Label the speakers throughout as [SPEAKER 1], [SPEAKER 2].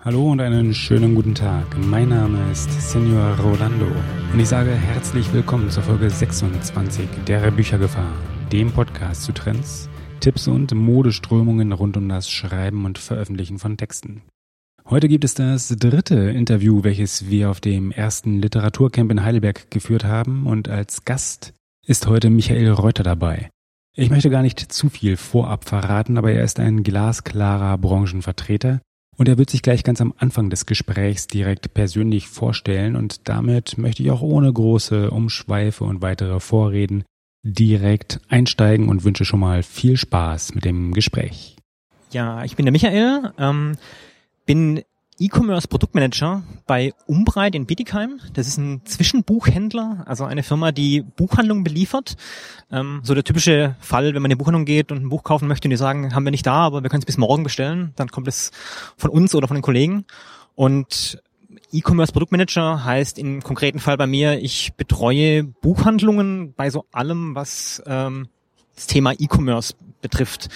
[SPEAKER 1] Hallo und einen schönen guten Tag. Mein Name ist Senor Rolando und ich sage herzlich willkommen zur Folge 26 der Büchergefahr, dem Podcast zu Trends, Tipps und Modeströmungen rund um das Schreiben und Veröffentlichen von Texten. Heute gibt es das dritte Interview, welches wir auf dem ersten Literaturcamp in Heidelberg geführt haben und als Gast ist heute Michael Reuter dabei. Ich möchte gar nicht zu viel vorab verraten, aber er ist ein glasklarer Branchenvertreter und er wird sich gleich ganz am Anfang des Gesprächs direkt persönlich vorstellen und damit möchte ich auch ohne große Umschweife und weitere Vorreden direkt einsteigen und wünsche schon mal viel Spaß mit dem Gespräch.
[SPEAKER 2] Ja, ich bin der Michael. Ähm bin E-Commerce Produktmanager bei Umbreit in Bietigheim. Das ist ein Zwischenbuchhändler, also eine Firma, die Buchhandlungen beliefert. Ähm, so der typische Fall, wenn man in die Buchhandlung geht und ein Buch kaufen möchte und die sagen, haben wir nicht da, aber wir können es bis morgen bestellen, dann kommt es von uns oder von den Kollegen. Und E-Commerce Produktmanager heißt im konkreten Fall bei mir, ich betreue Buchhandlungen bei so allem, was ähm, das Thema E-Commerce betrifft.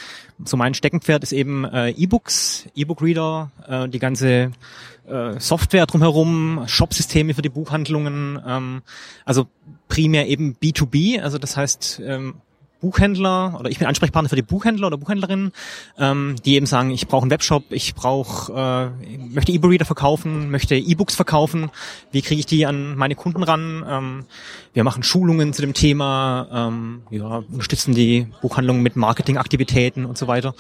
[SPEAKER 2] So mein Steckenpferd ist eben äh, E-Books, E-Book-Reader, äh, die ganze äh, Software drumherum, Shopsysteme für die Buchhandlungen, ähm, also primär eben B2B, also das heißt ähm, Buchhändler oder ich bin Ansprechpartner für die Buchhändler oder Buchhändlerinnen, ähm, die eben sagen, ich brauche einen Webshop, ich brauche, äh, möchte E-Book-Reader verkaufen, möchte E-Books verkaufen, wie kriege ich die an meine Kunden ran? Ähm, wir machen Schulungen zu dem Thema, ähm, ja, unterstützen die Buchhandlungen mit Marketingaktivitäten und so weiter.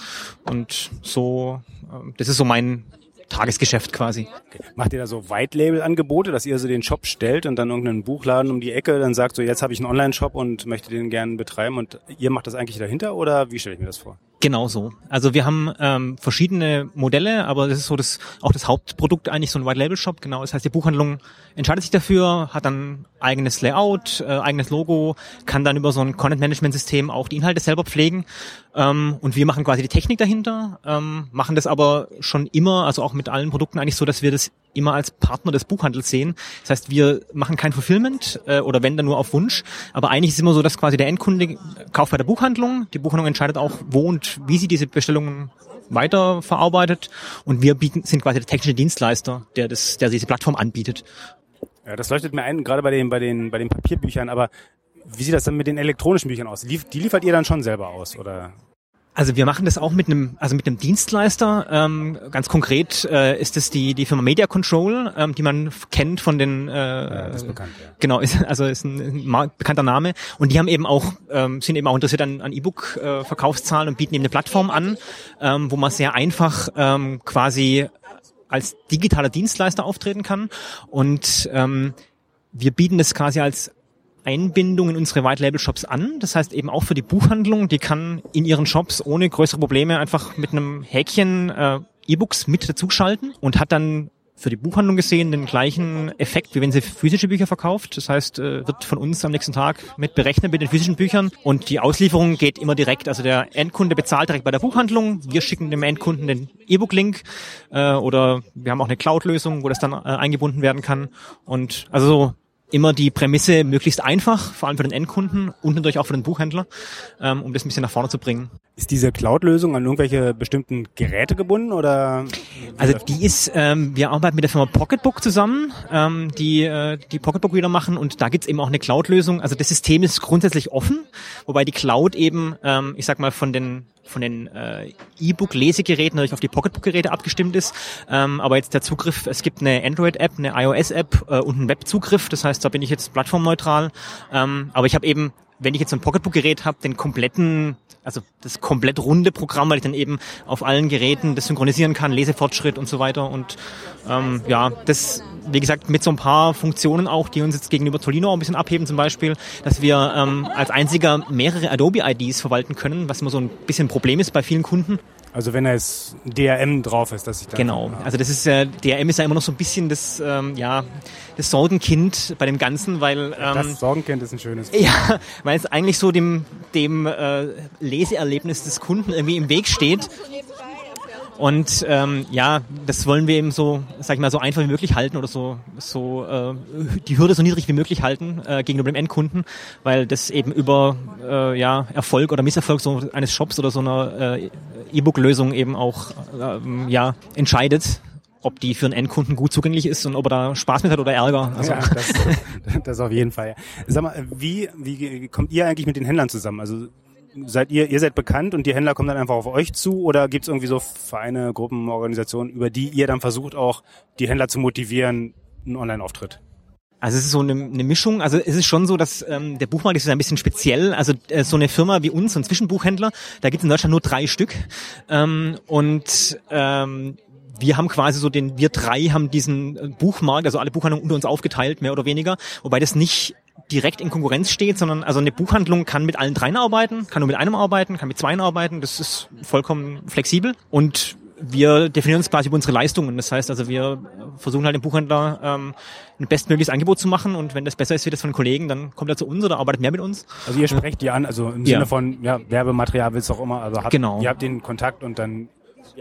[SPEAKER 2] Und so, äh, das ist so mein Tagesgeschäft quasi.
[SPEAKER 1] Macht ihr da so White-Label-Angebote, dass ihr so den Shop stellt und dann irgendeinen Buchladen um die Ecke dann sagt, so jetzt habe ich einen Online-Shop und möchte den gerne betreiben und ihr macht das eigentlich dahinter oder wie stelle ich mir das vor?
[SPEAKER 2] Genau so. Also wir haben ähm, verschiedene Modelle, aber das ist so das auch das Hauptprodukt eigentlich so ein White Label Shop. Genau, das heißt die Buchhandlung entscheidet sich dafür, hat dann eigenes Layout, äh, eigenes Logo, kann dann über so ein Content Management System auch die Inhalte selber pflegen ähm, und wir machen quasi die Technik dahinter, ähm, machen das aber schon immer, also auch mit allen Produkten eigentlich so, dass wir das immer als Partner des Buchhandels sehen. Das heißt, wir machen kein Fulfillment äh, oder wenn dann nur auf Wunsch, aber eigentlich ist es immer so, dass quasi der Endkunde kauft bei der Buchhandlung, die Buchhandlung entscheidet auch, wo und wie sie diese Bestellungen weiterverarbeitet und wir bieten, sind quasi der technische Dienstleister, der das, der diese Plattform anbietet.
[SPEAKER 1] Ja, das leuchtet mir ein, gerade bei den, bei den, bei den Papierbüchern, aber wie sieht das dann mit den elektronischen Büchern aus? Die liefert ihr dann schon selber aus, oder?
[SPEAKER 2] Also wir machen das auch mit einem, also mit einem Dienstleister. Ähm, ganz konkret äh, ist es die die Firma Media Control, ähm, die man kennt von den. Äh, ja, das ist bekannt. Ja. Genau, ist, also ist ein, ein bekannter Name. Und die haben eben auch ähm, sind eben auch interessiert an, an E-Book-Verkaufszahlen und bieten eben eine Plattform an, ähm, wo man sehr einfach ähm, quasi als digitaler Dienstleister auftreten kann. Und ähm, wir bieten das quasi als Einbindung in unsere White Label Shops an. Das heißt eben auch für die Buchhandlung, die kann in ihren Shops ohne größere Probleme einfach mit einem Häkchen äh, E-Books mit dazuschalten und hat dann für die Buchhandlung gesehen den gleichen Effekt, wie wenn sie physische Bücher verkauft. Das heißt, äh, wird von uns am nächsten Tag mit berechnet mit den physischen Büchern und die Auslieferung geht immer direkt. Also der Endkunde bezahlt direkt bei der Buchhandlung. Wir schicken dem Endkunden den E-Book-Link äh, oder wir haben auch eine Cloud-Lösung, wo das dann äh, eingebunden werden kann. Und also immer die Prämisse möglichst einfach, vor allem für den Endkunden und natürlich auch für den Buchhändler, ähm, um das ein bisschen nach vorne zu bringen.
[SPEAKER 1] Ist diese Cloud-Lösung an irgendwelche bestimmten Geräte gebunden oder?
[SPEAKER 2] Also die ist, ähm, wir arbeiten mit der Firma Pocketbook zusammen, ähm, die äh, die Pocketbook wieder machen und da gibt's eben auch eine Cloud-Lösung. Also das System ist grundsätzlich offen, wobei die Cloud eben, ähm, ich sag mal, von den von den äh, E-Book-Lesegeräten natürlich auf die Pocketbook-Geräte abgestimmt ist. Ähm, aber jetzt der Zugriff, es gibt eine Android-App, eine iOS-App äh, und einen Web-Zugriff. Das heißt, da bin ich jetzt plattformneutral. Ähm, aber ich habe eben, wenn ich jetzt so ein Pocketbook-Gerät habe, den kompletten also das komplett runde Programm, weil ich dann eben auf allen Geräten das synchronisieren kann, Lesefortschritt und so weiter. Und ähm, ja, das, wie gesagt, mit so ein paar Funktionen auch, die uns jetzt gegenüber Tolino ein bisschen abheben, zum Beispiel, dass wir ähm, als einziger mehrere Adobe-IDs verwalten können, was immer so ein bisschen ein Problem ist bei vielen Kunden.
[SPEAKER 1] Also wenn da jetzt DRM drauf ist, dass ich da
[SPEAKER 2] genau. Also das ist äh, DRM ist ja immer noch so ein bisschen das ähm, ja das Sorgenkind bei dem Ganzen, weil
[SPEAKER 1] ähm, das Sorgenkind ist ein schönes.
[SPEAKER 2] Wort. Ja, weil es eigentlich so dem dem äh, Leseerlebnis des Kunden irgendwie im Weg steht. Und ähm, ja, das wollen wir eben so, sag ich mal, so einfach wie möglich halten oder so, so äh, die Hürde so niedrig wie möglich halten äh, gegenüber dem Endkunden, weil das eben über äh, ja, Erfolg oder Misserfolg so eines Shops oder so einer äh, E-Book-Lösung eben auch äh, ja, entscheidet. ob die für einen Endkunden gut zugänglich ist und ob er da Spaß mit hat oder Ärger.
[SPEAKER 1] Also. Ja, das, das auf jeden Fall. Sag mal, wie, wie kommt ihr eigentlich mit den Händlern zusammen? Also seid ihr, ihr seid bekannt und die Händler kommen dann einfach auf euch zu oder gibt es irgendwie so Vereine, Gruppen, Organisationen, über die ihr dann versucht auch die Händler zu motivieren, einen Online-Auftritt?
[SPEAKER 2] Also es ist so eine, eine Mischung. Also es ist schon so, dass ähm, der Buchmarkt ist ein bisschen speziell. Also äh, so eine Firma wie uns, so ein Zwischenbuchhändler, da gibt es in Deutschland nur drei Stück. Ähm, und ähm, wir haben quasi so den, wir drei haben diesen äh, Buchmarkt, also alle Buchhandlungen unter uns aufgeteilt, mehr oder weniger, wobei das nicht direkt in Konkurrenz steht, sondern also eine Buchhandlung kann mit allen dreien arbeiten, kann nur mit einem arbeiten, kann mit zweien arbeiten, das ist vollkommen flexibel und wir definieren uns quasi über unsere Leistungen. Das heißt also, wir versuchen halt dem Buchhändler ähm, ein bestmögliches Angebot zu machen und wenn das besser ist wie das von Kollegen, dann kommt er zu uns oder arbeitet mehr mit uns.
[SPEAKER 1] Also ihr sprecht die an, also im ja. Sinne von ja, Werbematerial will es auch immer, also habt,
[SPEAKER 2] genau.
[SPEAKER 1] ihr habt den Kontakt und dann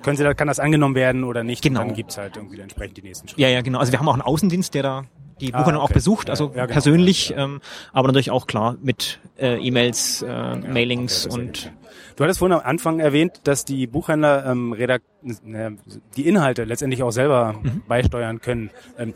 [SPEAKER 1] können Sie, kann das angenommen werden oder nicht?
[SPEAKER 2] Genau.
[SPEAKER 1] Und dann gibt's halt irgendwie entsprechend die nächsten Schritte.
[SPEAKER 2] Ja, ja, genau. Also wir haben auch einen Außendienst, der da die Buchhandlung ah, okay. auch besucht, also ja, genau. persönlich, ähm, aber natürlich auch klar mit äh, E-Mails, äh, ja, Mailings okay, und
[SPEAKER 1] Du hattest vorhin am Anfang erwähnt, dass die Buchhändler ähm, Redakt die Inhalte letztendlich auch selber mhm. beisteuern können. Ähm,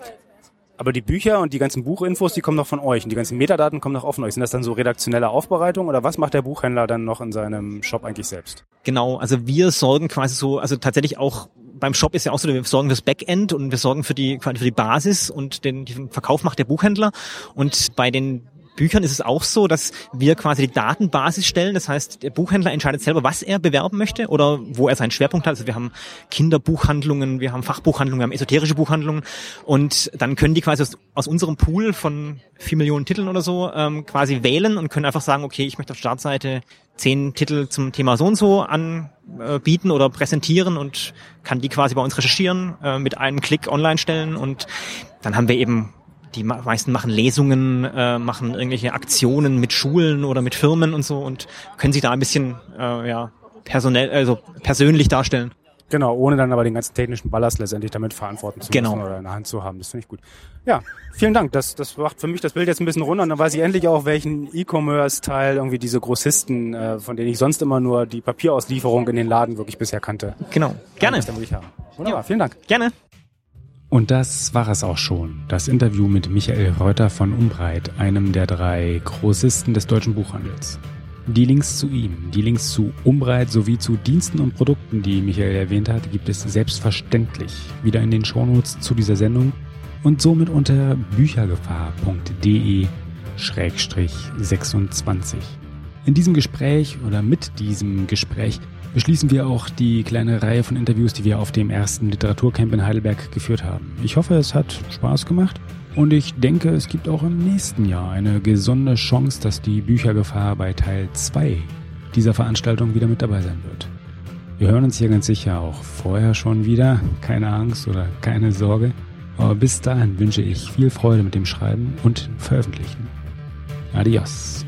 [SPEAKER 1] aber die Bücher und die ganzen Buchinfos, die kommen noch von euch und die ganzen Metadaten kommen noch von euch. Sind das dann so redaktionelle Aufbereitung oder was macht der Buchhändler dann noch in seinem Shop eigentlich selbst?
[SPEAKER 2] Genau, also wir sorgen quasi so, also tatsächlich auch beim Shop ist ja auch so, wir sorgen fürs Backend und wir sorgen für die, für die Basis und den, den Verkauf macht der Buchhändler. Und bei den Büchern ist es auch so, dass wir quasi die Datenbasis stellen. Das heißt, der Buchhändler entscheidet selber, was er bewerben möchte oder wo er seinen Schwerpunkt hat. Also wir haben Kinderbuchhandlungen, wir haben Fachbuchhandlungen, wir haben esoterische Buchhandlungen und dann können die quasi aus, aus unserem Pool von vier Millionen Titeln oder so ähm, quasi wählen und können einfach sagen, okay, ich möchte auf Startseite zehn Titel zum Thema so und so anbieten oder präsentieren und kann die quasi bei uns recherchieren, äh, mit einem Klick online stellen und dann haben wir eben die meisten machen Lesungen, äh, machen irgendwelche Aktionen mit Schulen oder mit Firmen und so und können sich da ein bisschen äh, ja personell, also persönlich darstellen.
[SPEAKER 1] Genau, ohne dann aber den ganzen technischen Ballast letztendlich damit verantworten zu
[SPEAKER 2] genau.
[SPEAKER 1] müssen oder in der Hand zu haben. Das finde ich gut. Ja, vielen Dank. Das, das macht für mich das Bild jetzt ein bisschen runter. Und dann weiß ich endlich auch, welchen E-Commerce-Teil irgendwie diese Grossisten, äh, von denen ich sonst immer nur die Papierauslieferung in den Laden wirklich bisher kannte.
[SPEAKER 2] Genau, gerne.
[SPEAKER 1] Dann ich haben. Wunderbar, ja. vielen Dank.
[SPEAKER 2] Gerne.
[SPEAKER 1] Und das war es auch schon. Das Interview mit Michael Reuter von Umbreit, einem der drei Großisten des deutschen Buchhandels. Die Links zu ihm, die Links zu Umbreit sowie zu Diensten und Produkten, die Michael erwähnt hat, gibt es selbstverständlich wieder in den Shownotes zu dieser Sendung und somit unter büchergefahr.de-26. In diesem Gespräch oder mit diesem Gespräch beschließen wir auch die kleine Reihe von Interviews, die wir auf dem ersten Literaturcamp in Heidelberg geführt haben. Ich hoffe, es hat Spaß gemacht und ich denke, es gibt auch im nächsten Jahr eine gesunde Chance, dass die Büchergefahr bei Teil 2 dieser Veranstaltung wieder mit dabei sein wird. Wir hören uns hier ganz sicher auch vorher schon wieder, keine Angst oder keine Sorge. Aber bis dahin wünsche ich viel Freude mit dem Schreiben und Veröffentlichen. Adios.